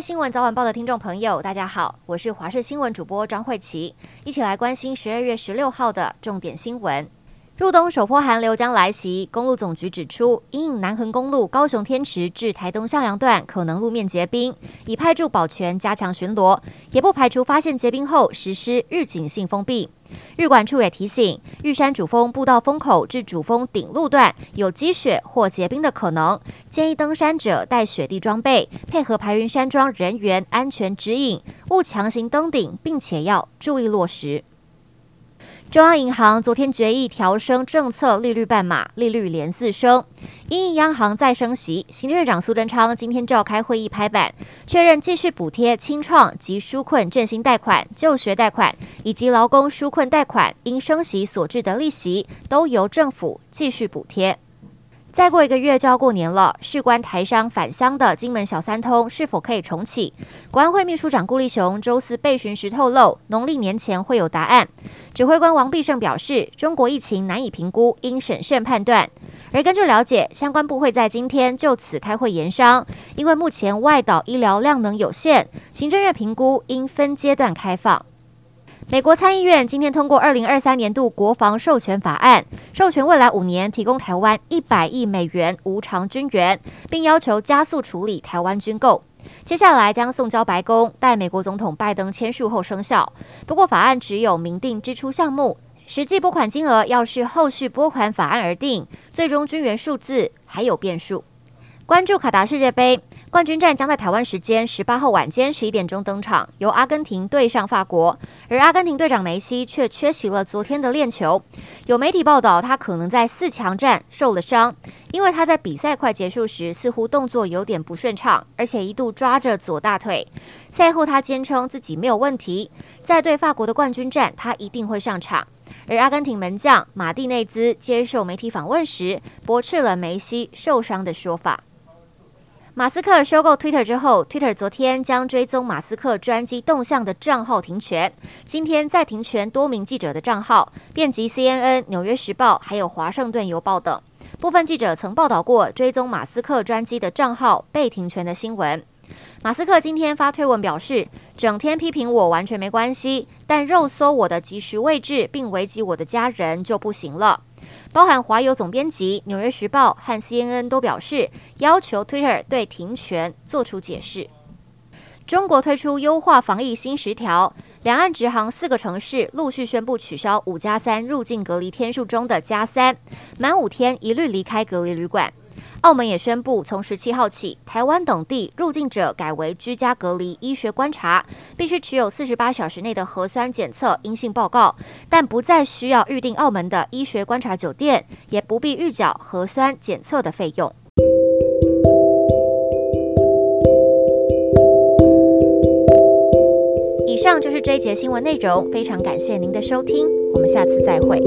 新闻早晚报的听众朋友，大家好，我是华视新闻主播张慧琪，一起来关心十二月十六号的重点新闻。入冬首波寒流将来袭，公路总局指出，因南横公路高雄天池至台东向阳段可能路面结冰，已派驻保全加强巡逻，也不排除发现结冰后实施预警性封闭。日管处也提醒，玉山主峰步道风口至主峰顶路段有积雪或结冰的可能，建议登山者带雪地装备，配合排云山庄人员安全指引，勿强行登顶，并且要注意落石。中央银行昨天决议调升政策利率半码，利率连四升。因应央行再升息，行政长苏贞昌今天召开会议拍板，确认继续补贴清创及纾困振兴贷款、就学贷款以及劳工纾困贷款，因升息所致的利息都由政府继续补贴。再过一个月就要过年了，事关台商返乡的金门小三通是否可以重启？国安会秘书长顾立雄周四备询时透露，农历年前会有答案。指挥官王必胜表示，中国疫情难以评估，应审慎判断。而根据了解，相关部会在今天就此开会研商，因为目前外岛医疗量能有限，行政院评估应分阶段开放。美国参议院今天通过二零二三年度国防授权法案，授权未来五年提供台湾一百亿美元无偿军援，并要求加速处理台湾军购。接下来将送交白宫，待美国总统拜登签署后生效。不过，法案只有明定支出项目，实际拨款金额要视后续拨款法案而定，最终军援数字还有变数。关注卡达世界杯。冠军战将在台湾时间十八号晚间十一点钟登场，由阿根廷对上法国，而阿根廷队长梅西却缺席了昨天的练球。有媒体报道，他可能在四强战受了伤，因为他在比赛快结束时似乎动作有点不顺畅，而且一度抓着左大腿。赛后他坚称自己没有问题，在对法国的冠军战他一定会上场。而阿根廷门将马蒂内兹接受媒体访问时，驳斥了梅西受伤的说法。马斯克收购 Twitter 之后，Twitter 昨天将追踪马斯克专机动向的账号停权，今天再停权多名记者的账号，遍及 CNN、纽约时报还有华盛顿邮报等。部分记者曾报道过追踪马斯克专机的账号被停权的新闻。马斯克今天发推文表示，整天批评我完全没关系，但肉搜我的即时位置并危及我的家人就不行了。包含华邮总编辑、纽约时报和 CNN 都表示，要求 Twitter 对停权做出解释。中国推出优化防疫新十条，两岸直航四个城市陆续宣布取消五加三入境隔离天数中的加三，满五天一律离开隔离旅馆。澳门也宣布，从十七号起，台湾等地入境者改为居家隔离、医学观察，必须持有四十八小时内的核酸检测阴性报告，但不再需要预订澳门的医学观察酒店，也不必预缴核酸检测的费用。以上就是这一节新闻内容，非常感谢您的收听，我们下次再会。